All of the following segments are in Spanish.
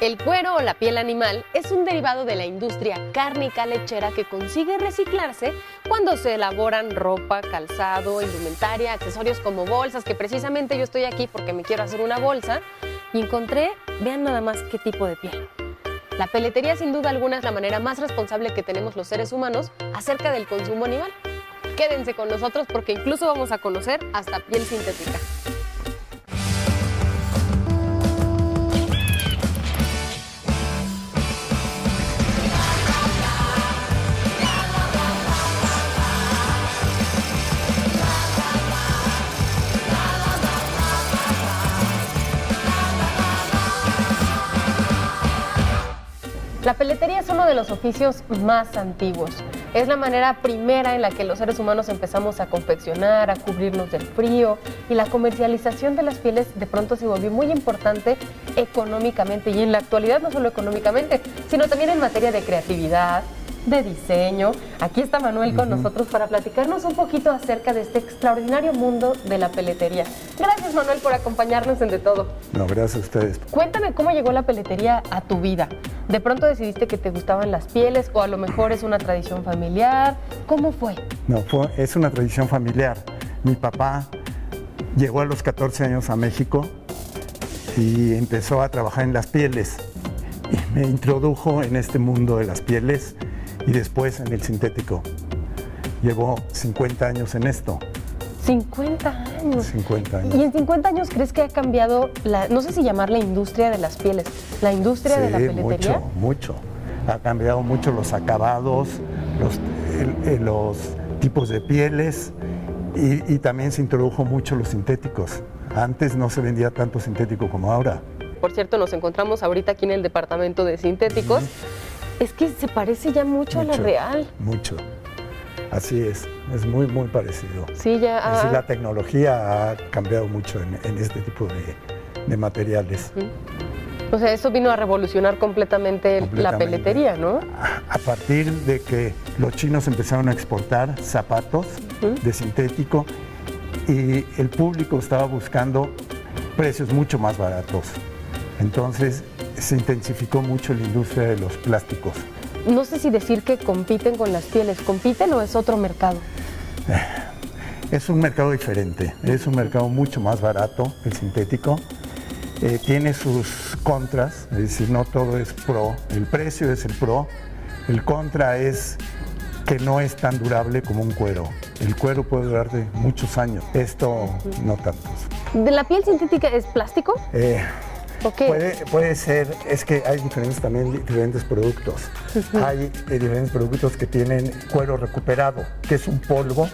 El cuero o la piel animal es un derivado de la industria cárnica lechera que consigue reciclarse cuando se elaboran ropa, calzado, indumentaria, accesorios como bolsas, que precisamente yo estoy aquí porque me quiero hacer una bolsa y encontré, vean nada más qué tipo de piel. La peletería sin duda alguna es la manera más responsable que tenemos los seres humanos acerca del consumo animal. Quédense con nosotros porque incluso vamos a conocer hasta piel sintética. La peletería es uno de los oficios más antiguos. Es la manera primera en la que los seres humanos empezamos a confeccionar, a cubrirnos del frío y la comercialización de las pieles de pronto se volvió muy importante económicamente y en la actualidad no solo económicamente, sino también en materia de creatividad, de diseño. Aquí está Manuel con nosotros para platicarnos un poquito acerca de este extraordinario mundo de la peletería. Gracias Manuel por acompañarnos en De Todo. No, gracias a ustedes. Cuéntame cómo llegó la peletería a tu vida. ¿De pronto decidiste que te gustaban las pieles o a lo mejor es una tradición familiar? ¿Cómo fue? No, fue, es una tradición familiar. Mi papá llegó a los 14 años a México y empezó a trabajar en las pieles. Y me introdujo en este mundo de las pieles y después en el sintético. Llevo 50 años en esto. 50 años. 50 años. ¿Y en 50 años crees que ha cambiado, la, no sé si llamar la industria de las pieles, la industria de la peletería? mucho, mucho. Ha cambiado mucho los acabados, los, el- el- los tipos de pieles y, y también se introdujo mucho los sintéticos. Antes no se vendía tanto sintético como ahora. Por cierto, nos encontramos ahorita aquí en el departamento de sintéticos. Es que se parece ya mucho, a la real. Mucho. Así es, es muy, muy parecido. Sí, ya. Es decir, ah, la tecnología ha cambiado mucho en, en este tipo de, de materiales. o sea, eso vino a revolucionar completamente, la peletería, ¿no? A- A partir de que los chinos empezaron a exportar zapatos de sintético y el público estaba buscando precios mucho más baratos. Entonces se intensificó mucho la industria de los plásticos. No sé si decir que compiten con las pieles. ¿Compiten o es otro mercado? Es un mercado diferente, es un mercado mucho más barato, el sintético. Eh, tiene sus contras, es decir, no todo es pro. El precio es el pro, el contra es que no es tan durable como un cuero. El cuero puede durarte muchos años, esto no tantos. ¿De la piel sintética es plástico? Eh, ¿O qué? Puede, puede ser, es que hay diferentes también diferentes productos. Hay eh, diferentes productos que tienen cuero recuperado, que es un polvo,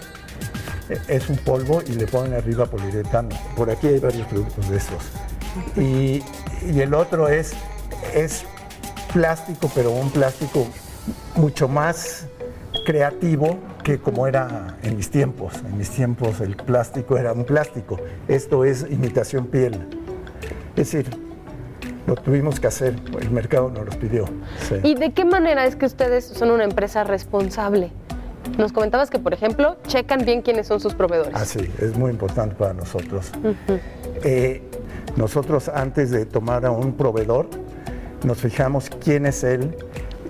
eh, es un polvo y le ponen arriba poliuretano. Por aquí hay varios productos de estos. Y, y el otro es, es plástico, pero un plástico mucho más creativo que como era en mis tiempos. En mis tiempos el plástico era un plástico. Esto es imitación piel. Es decir, lo tuvimos que hacer, el mercado nos lo pidió. sí. ¿Y de qué manera es que ustedes son una empresa responsable? Nos comentabas que, por ejemplo, checan bien quiénes son sus proveedores. Así, es muy importante para nosotros. Eh, nosotros antes de tomar a un proveedor, nos fijamos quién es él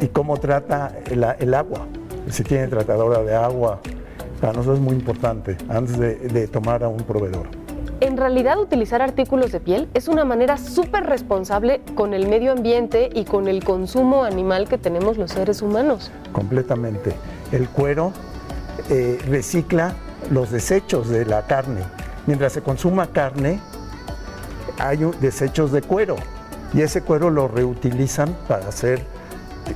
y cómo trata el, el agua. Si tiene tratadora de agua, para nosotros es muy importante antes de, de tomar a un proveedor. En realidad, utilizar artículos de piel es una manera súper responsable con el medio ambiente y con el consumo animal que tenemos los seres humanos. completamente. El cuero eh, recicla los desechos de la carne. Mientras se consuma carne, hay desechos de cuero y ese cuero lo reutilizan para hacer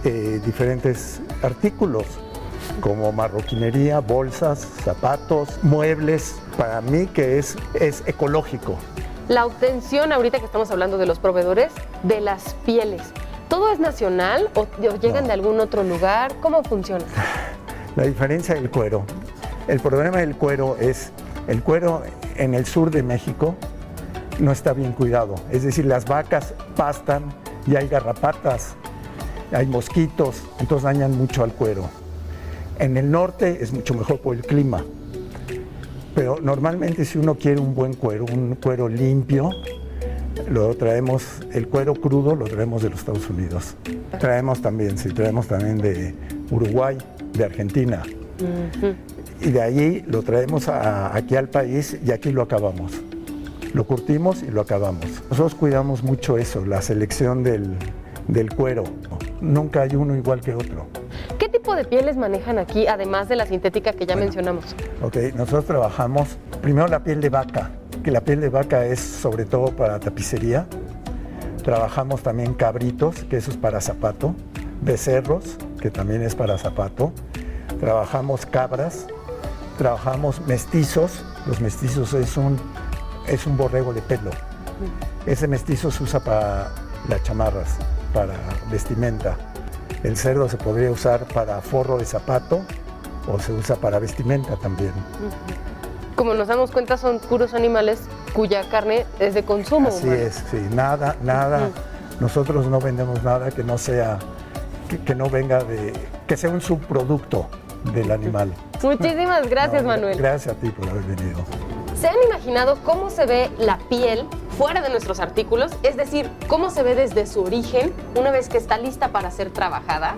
eh, diferentes artículos como marroquinería, bolsas, zapatos, muebles. Para mí que es, es ecológico. La obtención, ahorita que estamos hablando de los proveedores, de las pieles. ¿Todo es nacional o, llegan No. de algún otro lugar? ¿Cómo funciona? La diferencia del cuero. El problema del cuero es, el cuero en el sur de México no está bien cuidado. Es decir, las vacas pastan y hay garrapatas, hay mosquitos, entonces dañan mucho al cuero. En el norte es mucho mejor por el clima. Pero normalmente si uno quiere un buen cuero, un cuero limpio, lo traemos, el cuero crudo lo traemos de los Estados Unidos. Traemos también, sí, traemos también de Uruguay, de Argentina. Y de allí lo traemos aquí al país y aquí lo acabamos. Lo curtimos y lo acabamos. Nosotros cuidamos mucho eso, la selección del, del cuero. Nunca hay uno igual que otro. ¿Qué tipo de pieles manejan aquí, además de la sintética que ya mencionamos? Ok, nosotros trabajamos primero la piel de vaca, que la piel de vaca es sobre todo para tapicería. Trabajamos también cabritos, que eso es para zapato. Becerros, que también es para zapato. Trabajamos cabras. Trabajamos mestizos. Los mestizos es un, es un borrego de pelo. Ese mestizo se usa para las chamarras, para vestimenta. El cerdo se podría usar para forro de zapato o se usa para vestimenta también. Como nos damos cuenta, son puros animales cuya carne es de consumo. Así es, sí, nada, nada. Nosotros no vendemos nada que no sea, que, no venga de, que sea un subproducto del animal. Muchísimas gracias, Manuel. Gracias a ti por haber venido. ¿Se han imaginado cómo se ve la piel fuera de nuestros artículos? Es decir, cómo se ve desde su origen una vez que está lista para ser trabajada.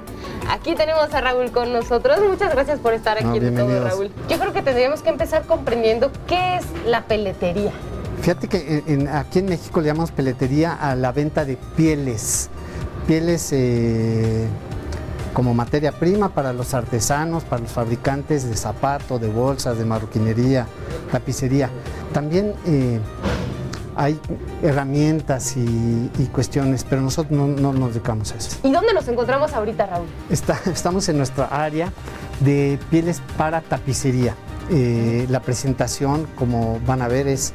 Aquí tenemos a Raúl con nosotros. Muchas gracias por estar aquí en todo, Raúl. Yo creo que tendríamos que empezar comprendiendo qué es la peletería. Fíjate que aquí en México le llamamos peletería a la venta de pieles. Pieles eh, como materia prima para los artesanos, para los fabricantes de zapatos, de bolsas, de marroquinería, tapicería. También eh, hay herramientas y, cuestiones, pero nosotros no, nos dedicamos a eso. ¿Y dónde nos encontramos ahorita, Raúl? estamos en nuestra área de pieles para tapicería. Eh, la presentación, como van a ver, es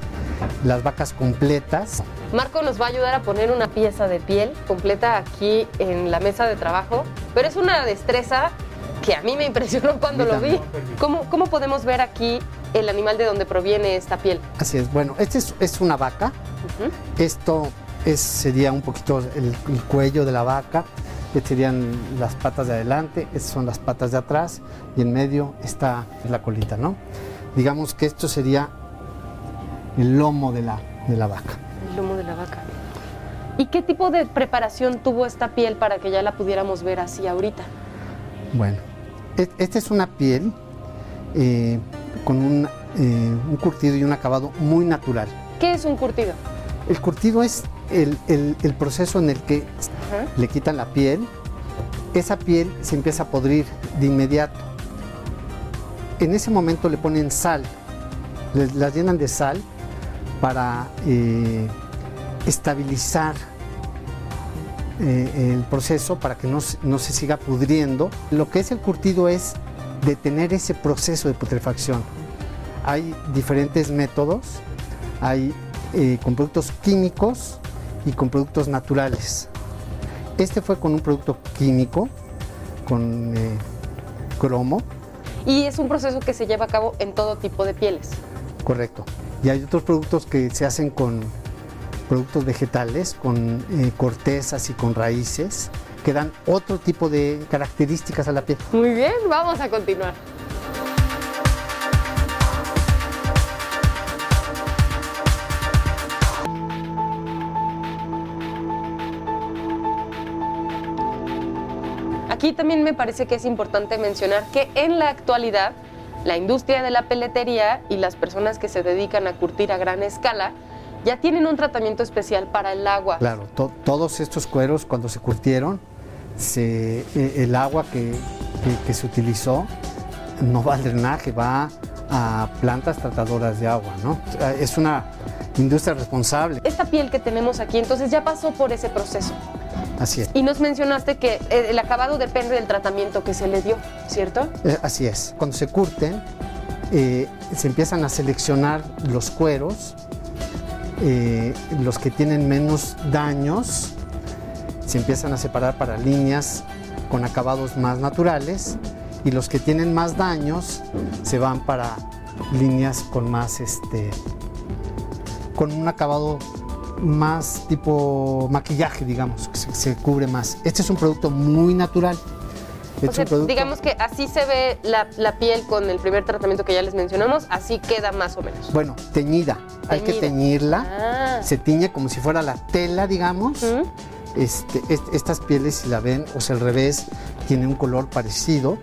las vacas completas. Marco nos va a ayudar a poner una pieza de piel completa aquí en la mesa de trabajo, pero es una destreza que a mí me impresionó cuando lo vi. ¿Cómo, ¿Cómo, podemos ver aquí el animal de donde proviene esta piel? Así es, bueno, este es, una vaca. Esto es, sería un poquito el, cuello de la vaca. Estas serían las patas de adelante, estas son las patas de atrás y en medio está la colita, ¿no? Digamos que esto sería el lomo de la, de la vaca. El lomo de la vaca. ¿Y qué tipo de preparación tuvo esta piel para que ya la pudiéramos ver así ahorita? Bueno, esta es una piel eh, con un, eh, un, curtido y un acabado muy natural. ¿Qué es un curtido? El curtido es el, el, proceso en el que le quitan la piel, esa piel se empieza a podrir de inmediato. En ese momento le ponen sal, la llenan de sal para eh, estabilizar eh, el proceso, para que no, se siga pudriendo. Lo que es el curtido es detener ese proceso de putrefacción. Hay diferentes métodos, hay eh, con productos químicos y con productos naturales. Este fue con un producto químico, con cromo. Y es un proceso que se lleva a cabo en todo tipo de pieles. Correcto. Y hay otros productos que se hacen con productos vegetales, con eh, cortezas y con raíces, que dan otro tipo de características a la piel. Muy bien, vamos a continuar. Aquí también me parece que es importante mencionar que en la actualidad la industria de la peletería y las personas que se dedican a curtir a gran escala ya tienen un tratamiento especial para el agua. Claro, todos estos cueros cuando se curtieron, e, el agua que, se utilizó no va al drenaje, va a plantas tratadoras de agua, ¿no? Es una industria responsable. Esta piel que tenemos aquí entonces ya pasó por ese proceso. Así es. Y nos mencionaste que eh, el acabado depende del tratamiento que se le dio, ¿cierto? Eh, así es. Cuando se curten, eh, se empiezan a seleccionar los cueros, los que tienen menos daños, se empiezan a separar para líneas con acabados más naturales y los que tienen más daños se van para líneas con más este con un acabado más tipo maquillaje, digamos, que se, cubre más. Este es un producto muy natural O sea, digamos que así se ve la, la piel con el primer tratamiento que ya les mencionamos, así queda más o menos. Bueno, teñida. Hay que teñirla. Ah. Se tiñe como si fuera la tela, digamos. Este, est- estas pieles, si la ven, o sea, al revés, tiene un color parecido.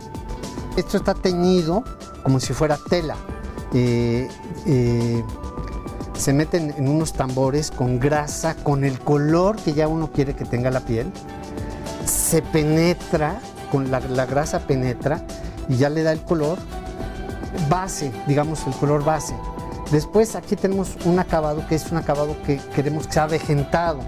Esto está teñido como si fuera tela. Eh, eh, se meten en unos tambores con grasa, con el color que ya uno quiere que tenga la piel. Se penetra, con la, la grasa penetra y ya le da el color base, digamos el color base. Después aquí tenemos un acabado que es un acabado que queremos que sea avejentado.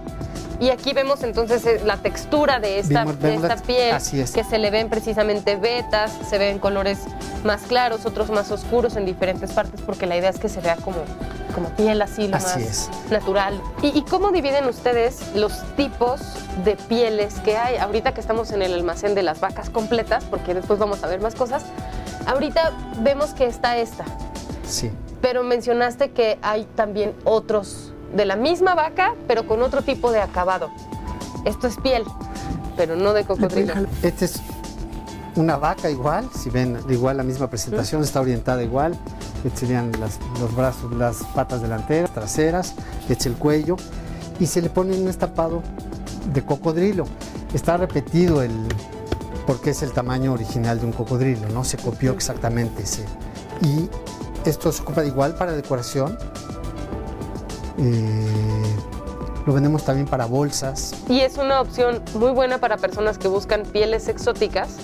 Y aquí vemos entonces eh, la textura de esta, Vemos- de esta piel, así es. que se le ven precisamente vetas, se ven colores más claros, otros más oscuros en diferentes partes, porque la idea es que se vea como, como piel así, lo Así más es. natural. ¿Y, y cómo dividen ustedes los tipos de pieles que hay? Ahorita que estamos en el almacén de las vacas completas, porque después vamos a ver más cosas, ahorita vemos que está esta, Sí. pero mencionaste que hay también otros de la misma vaca, pero con otro tipo de acabado. Esto es piel, pero no de cocodrilo. Esta es una vaca igual, si ven, igual la misma presentación, está orientada igual. Estos serían las- los brazos, las patas delanteras, traseras, este es el cuello. Y se le pone un estapado de cocodrilo. Está repetido el, porque es el tamaño original de un cocodrilo, ¿no? Se copió exactamente ese. Y esto se ocupa igual para decoración. Eh, lo vendemos también para bolsas. Y es una opción muy buena para personas que buscan pieles exóticas.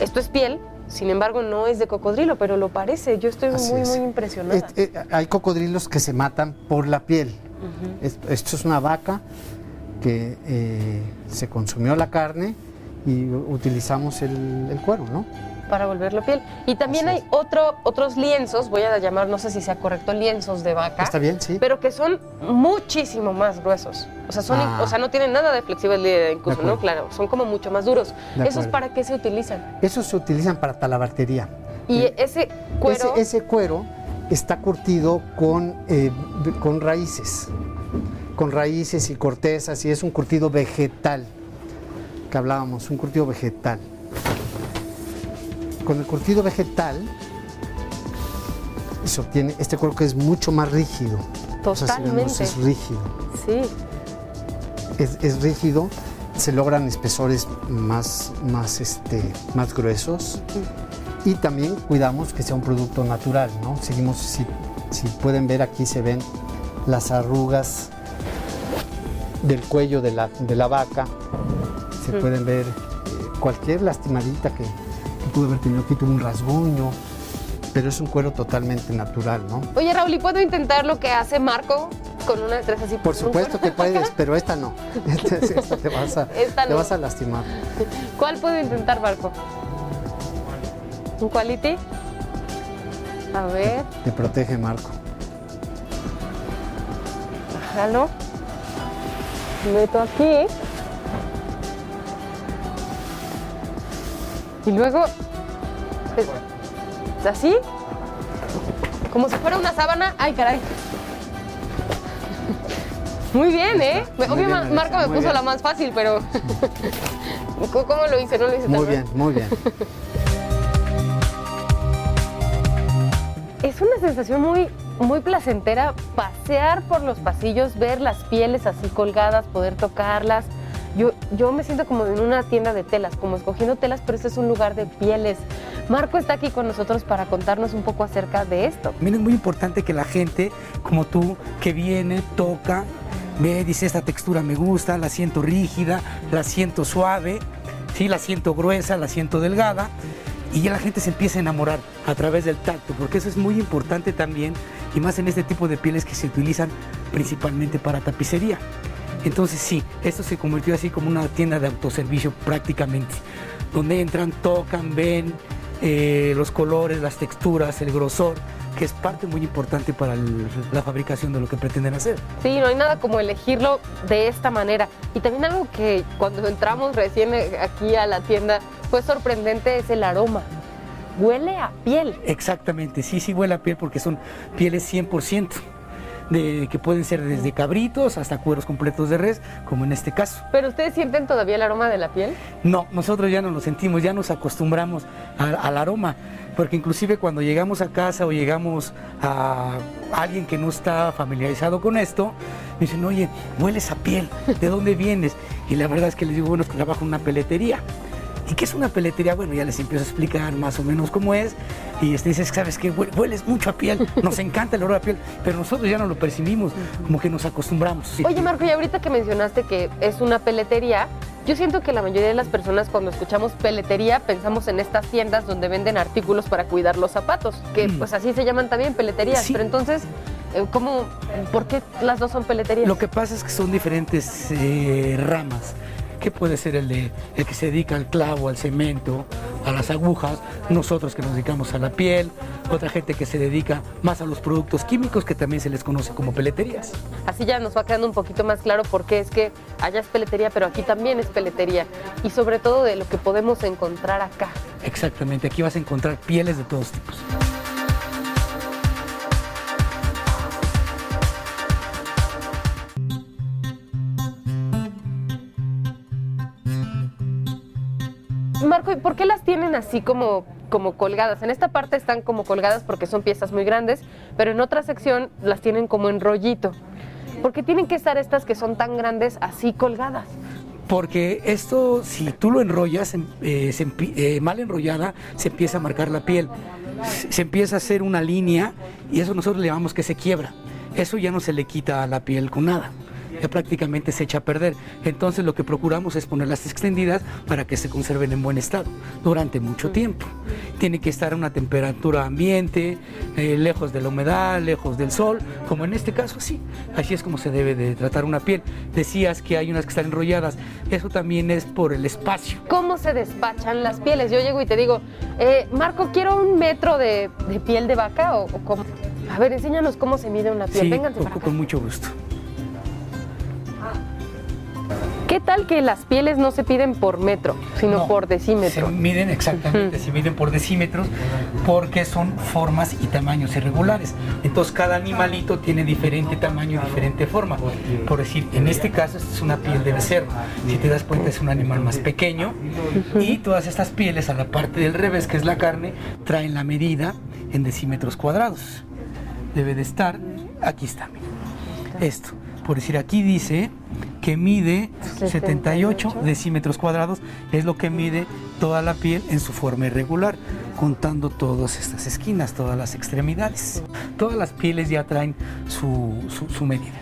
Esto es piel, sin embargo no es de cocodrilo, pero lo parece. Yo estoy Así muy, es. muy impresionada. Es- eh, hay cocodrilos que se matan por la piel. Es- Esto es una vaca que eh, se consumió la carne y utilizamos el, el cuero, ¿no? Para volverlo piel. Y también Así hay otro, otros lienzos, voy a llamar, no sé si sea correcto, lienzos de vaca. ¿Está bien? Sí. Pero que son muchísimo más gruesos. O sea, son, Ah. o sea no tienen nada de flexibilidad incluso, De ¿no? Claro, son como mucho más duros. ¿Esos para qué se utilizan? Esos se utilizan para talabartería. Y Eh, ese cuero... Ese, ese cuero está curtido con, eh, con raíces, con raíces y cortezas, y es un curtido vegetal, que hablábamos, un curtido vegetal. Con el curtido vegetal se obtiene este cuero que es mucho más rígido. O sea, Totalmente. es rígido. Sí. Es, es rígido, se logran espesores más, más, este, más gruesos y también cuidamos que sea un producto natural, ¿no? Seguimos, si, si pueden ver aquí se ven las arrugas del cuello de la, de la vaca, se pueden ver eh, cualquier lastimadita que pudo haber tenido, aquí tuvo un rasguño, pero es un cuero totalmente natural, ¿no? Oye, Raúl, ¿y puedo intentar lo que hace Marco con una de tres así? Por supuesto que puedes, pero esta no. Esta, esta te vas a, Esta te vas a lastimar. ¿Cuál puedo intentar, Marco? ¿Un quality? A ver, Te protege Marco. jalo. Meto aquí. Y luego. Eh, ¿Así? Como si fuera una sábana. ¡Ay, caray! Muy bien, ¿eh? Muy Obvio, bien, Marco me puso bien. la más fácil, pero. ¿Cómo lo hice? No lo hice tan Muy mal. bien, muy bien. Es una sensación muy, muy placentera pasear por los pasillos, ver las pieles así colgadas, poder tocarlas. Yo, yo me siento como en una tienda de telas, como escogiendo telas, pero este es un lugar de pieles. Marco está aquí con nosotros para contarnos un poco acerca de esto. También es muy importante que la gente, como tú, que viene, toca, ve, dice, esta textura me gusta, la siento rígida, la siento suave, ¿sí? la siento gruesa, la siento delgada, y ya la gente se empieza a enamorar a través del tacto, porque eso es muy importante también, y más en este tipo de pieles que se utilizan principalmente para tapicería. Entonces sí, esto se convirtió así como una tienda de autoservicio prácticamente, donde entran, tocan, ven eh, los colores, las texturas, el grosor, que es parte muy importante para el- la fabricación de lo que pretenden hacer. Sí, no hay nada como elegirlo de esta manera. Y también algo que cuando entramos recién eh, aquí a la tienda fue sorprendente es el aroma. Huele a piel. Exactamente, sí, sí huele a piel porque son pieles 100%. De, que pueden ser desde cabritos hasta cueros completos de res, como en este caso. ¿Pero ustedes sienten todavía el aroma de la piel? No, nosotros ya no lo sentimos, ya nos acostumbramos al aroma, porque inclusive cuando llegamos a casa o llegamos a alguien que no está familiarizado con esto, me dicen, oye, hueles a piel, ¿de dónde vienes? Y la verdad es que les digo, bueno, es que trabajo en una peletería. ¿Y qué es una peletería? Bueno, ya les empiezo a explicar más o menos cómo es. Y este dices, ¿sabes qué? Hueles mucho a piel, nos encanta el olor a piel, pero nosotros ya no lo percibimos, como que nos acostumbramos. Oye, Marco, y ahorita que mencionaste que es una peletería, yo siento que la mayoría de las personas cuando escuchamos peletería pensamos en estas tiendas donde venden artículos para cuidar los zapatos, que mm. pues así se llaman también peleterías, pero entonces eh, ¿Cómo, ¿Por qué las dos son peleterías? Lo que pasa es que son diferentes eh, ramas que puede ser el, de, el que se dedica al clavo, al cemento, a las agujas, nosotros que nos dedicamos a la piel, otra gente que se dedica más a los productos químicos que también se les conoce como peleterías. Así ya nos va quedando un poquito más claro por qué es que allá es peletería, pero aquí también es peletería y sobre todo de lo que podemos encontrar acá. Exactamente, aquí vas a encontrar pieles de todos tipos. Marco, ¿y por qué las tienen así como, como colgadas? En esta parte están como colgadas porque son piezas muy grandes, pero en otra sección las tienen como en rollito. ¿Por qué tienen que estar estas que son tan grandes así colgadas? Porque esto, si tú lo enrollas, eh, eh, mal enrollada, se empieza a marcar la piel. Se empieza a hacer una línea y eso nosotros le llamamos que se quiebra. Eso ya no se le quita a la piel con nada ya prácticamente se echa a perder. Entonces lo que procuramos es ponerlas extendidas para que se conserven en buen estado durante mucho tiempo. Tiene que estar a una temperatura ambiente, eh, lejos de la humedad, lejos del sol, como en este caso sí. Así es como se debe de tratar una piel. Decías que hay unas que están enrolladas, eso también es por el espacio. ¿Cómo se despachan las pieles? Yo llego y te digo, eh, Marco, quiero un metro de, piel de vaca o, cómo. A ver, enséñanos cómo se mide una piel. Sí, con mucho gusto. ¿Qué tal que las pieles no se piden por metro, sino por decímetro? Se miden exactamente, se miden por decímetros porque son formas y tamaños irregulares. Entonces cada animalito tiene diferente tamaño y diferente forma. Por decir, en este caso es una piel de becerro. Si te das cuenta es un animal más pequeño y todas estas pieles a la parte del revés, que es la carne, traen la medida en decímetros cuadrados. Debe de estar, aquí está, esto. Por decir, aquí dice que mide 78 decímetros cuadrados, es lo que mide toda la piel en su forma irregular, contando todas estas esquinas, todas las extremidades. Todas las pieles ya traen su, medida.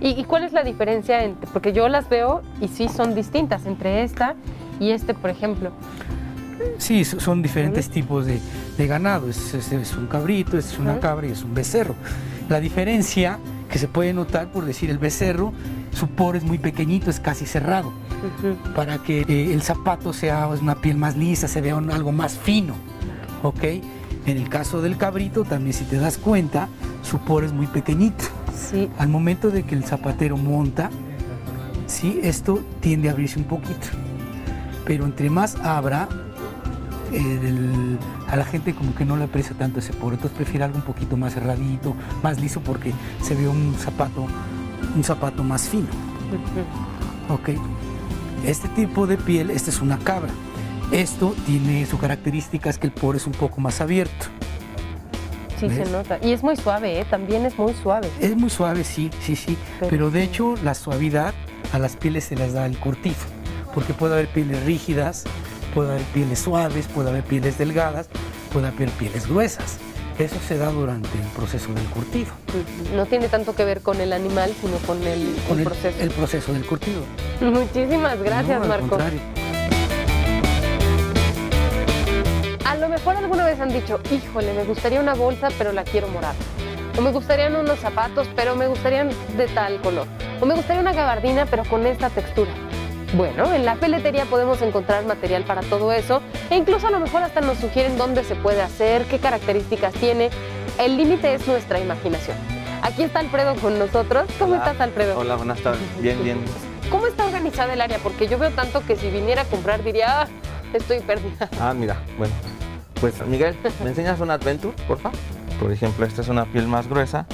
¿Y, cuál es la diferencia? Entre, porque yo las veo y sí son distintas entre esta y este, por ejemplo. Sí, son diferentes tipos de, ganado. Este es, un cabrito, es una cabra y es un becerro. La diferencia que se puede notar, por decir, el becerro, su poro es muy pequeñito, es casi cerrado, para que eh, el zapato sea una piel más lisa, se vea algo más fino, ¿ok? En el caso del cabrito, también si te das cuenta, su poro es muy pequeñito. Sí. Al momento de que el zapatero monta, ¿sí? esto tiende a abrirse un poquito. Pero entre más abra, a la gente como que no le aprecia tanto ese poro, entonces prefiere algo un poquito más cerradito, más liso porque se ve un zapato, un zapato más fino. Ok. Este tipo de piel, esta es una cabra. Esto tiene su característica es que el poro es un poco más abierto. Sí, se nota. Y es muy suave, ¿eh? también es muy suave. Es muy suave, sí, sí, sí. Pero, de hecho la suavidad a las pieles se las da el cortizo, porque puede haber pieles rígidas, puede haber pieles suaves, puede haber pieles delgadas, puede haber pieles gruesas. Eso se da durante el proceso del curtido. No tiene tanto que ver con el animal, sino con el, proceso. El, proceso del curtido. Muchísimas gracias, Marco. A lo mejor alguna vez han dicho, híjole, me gustaría una bolsa, pero la quiero morada. O me gustarían unos zapatos, pero me gustarían de tal color. O me gustaría una gabardina, pero con esta textura. Bueno, en la peletería podemos encontrar material para todo eso e incluso a lo mejor hasta nos sugieren dónde se puede hacer, qué características tiene. El límite es nuestra imaginación. Aquí está Alfredo con nosotros. ¿Cómo estás, Alfredo? Hola, buenas tardes. Bien, bien. ¿Cómo está organizada el área? Porque yo veo tanto que si viniera a comprar diría, ah, estoy perdida. Ah, mira, bueno. Pues Miguel, ¿me enseñas una Adventure, por favor? Por ejemplo, esta es una piel más gruesa.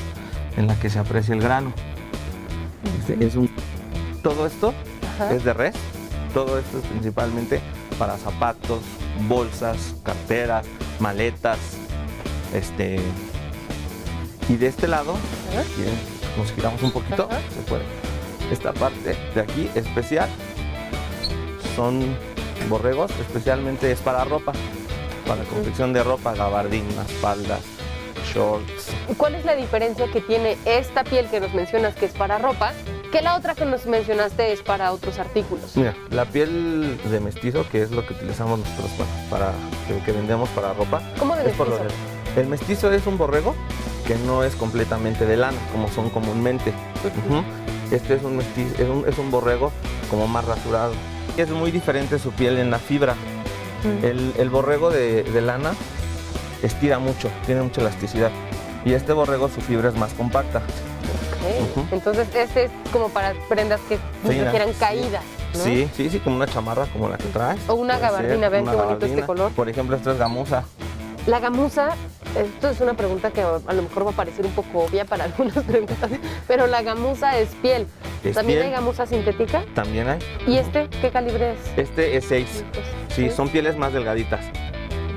en la que se aprecia el grano. Este es un, todo esto Ajá. es de res, todo esto es principalmente para zapatos, bolsas, carteras, maletas, este y de este lado, nos giramos un poquito, Ajá. se puede. Esta parte de aquí especial son borregos, especialmente es para ropa, para confección de ropa, gabardinas, faldas, shorts. ¿Y ¿Cuál es la diferencia que tiene esta piel que nos mencionas que es para ropa, que la otra que nos mencionaste es para otros artículos? Mira, la piel de mestizo, que es lo que utilizamos nosotros para, para- que, que vendemos para ropa, ¿Cómo de es por lo mestizo? de- El mestizo es un borrego que no es completamente de lana, como son comúnmente. Este es un, mestizo, es, un, es un borrego como más rasurado. Es muy diferente su piel en la fibra. El, el borrego de, de lana estira mucho, tiene mucha elasticidad. Y este borrego su fibra es más compacta. Ujú. Entonces este es como para prendas que requieran sí. caídas. ¿no? Sí, sí, sí, como una chamarra como la que traes. O una gabardina, vean una qué bonito este color. Por ejemplo, esto es gamuza. La gamuza, esto es una pregunta que a lo mejor va a parecer un poco obvia para algunas preguntas, pero la gamuza es piel. Es ¿También piel. hay gamuza sintética? También hay. ¿Y este qué calibre es? Este es 6. Sí, son pieles más delgaditas.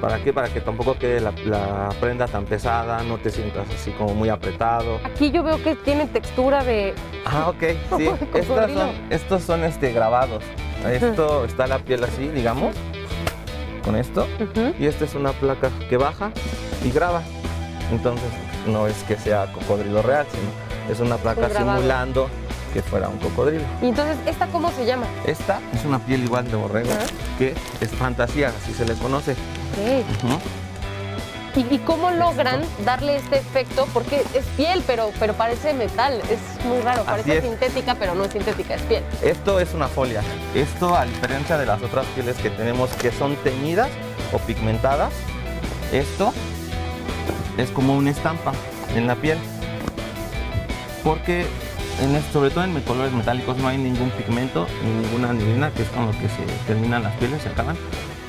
¿Para qué? Para que tampoco quede la, la prenda tan pesada, no te sientas así como muy apretado. Aquí yo veo que tiene textura de... Ah, ok, sí. Son, estos son este, grabados. Esto está la piel así, digamos, con esto. Y esta es una placa que baja y graba. Entonces no es que sea cocodrilo real, sino es una placa Un grabado. simulando que fuera un cocodrilo. Y entonces, ¿esta cómo se llama? Esta es una piel igual de borrego, que es fantasía, así se les conoce. Ok. ¿Y, y cómo logran darle este efecto? Porque es piel, pero, pero parece metal. Es muy raro. Parece es. sintética, pero no es sintética, es piel. Esto es una folia. Esto, a diferencia de las otras pieles que tenemos que son teñidas o pigmentadas, esto es como una estampa en la piel. Porque, en sobre todo en colores metálicos, no hay ningún pigmento ni ninguna anilina, que es con lo que se terminan las pieles, se acaban,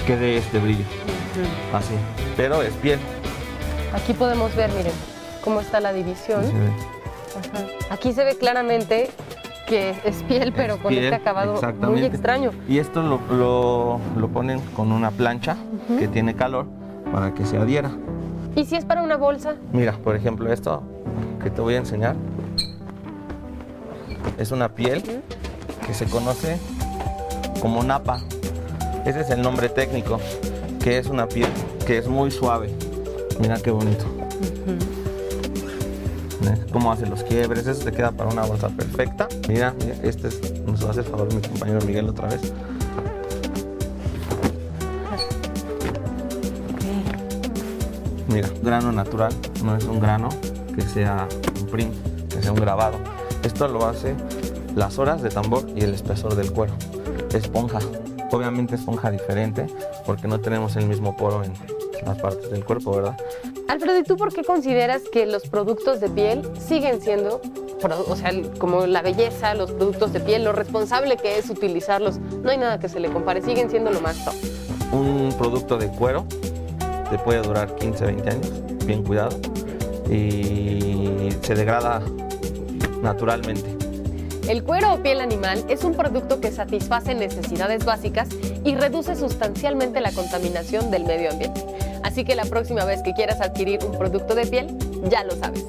que dé este brillo. Así. Pero es piel. Aquí podemos ver, miren, cómo está la división. Se ve. Ajá. Aquí se ve claramente que es piel, pero Es con piel, este acabado muy extraño. Y esto lo, lo- lo ponen con una plancha que tiene calor para que se adhiera. ¿Y si es para una bolsa? Mira, por ejemplo, esto que te voy a enseñar es una piel que se conoce como napa. Ese es el nombre técnico, que es una piel que es muy suave. Mira qué bonito. ¿Ves ¿Cómo hace los quiebres? Eso te queda para una bolsa perfecta. Mira, mira, este es, nos va a hacer favor mi compañero Miguel otra vez. Mira, grano natural, no es un grano que sea un print, que sea un grabado. Esto lo hace las horas de tambor y el espesor del cuero. Esponja, obviamente esponja diferente porque no tenemos el mismo poro en las partes del cuerpo, ¿verdad? Alfredo, ¿y tú por qué consideras que los productos de piel siguen siendo, o sea, como la belleza, los productos de piel, lo responsable que es utilizarlos? No hay nada que se le compare, siguen siendo lo más top. Un producto de cuero te puede durar 15, 20 años, bien cuidado, y se degrada naturalmente. El cuero o piel animal es un producto que satisface necesidades básicas y reduce sustancialmente la contaminación del medio ambiente. Así que la próxima vez que quieras adquirir un producto de piel, ya lo sabes.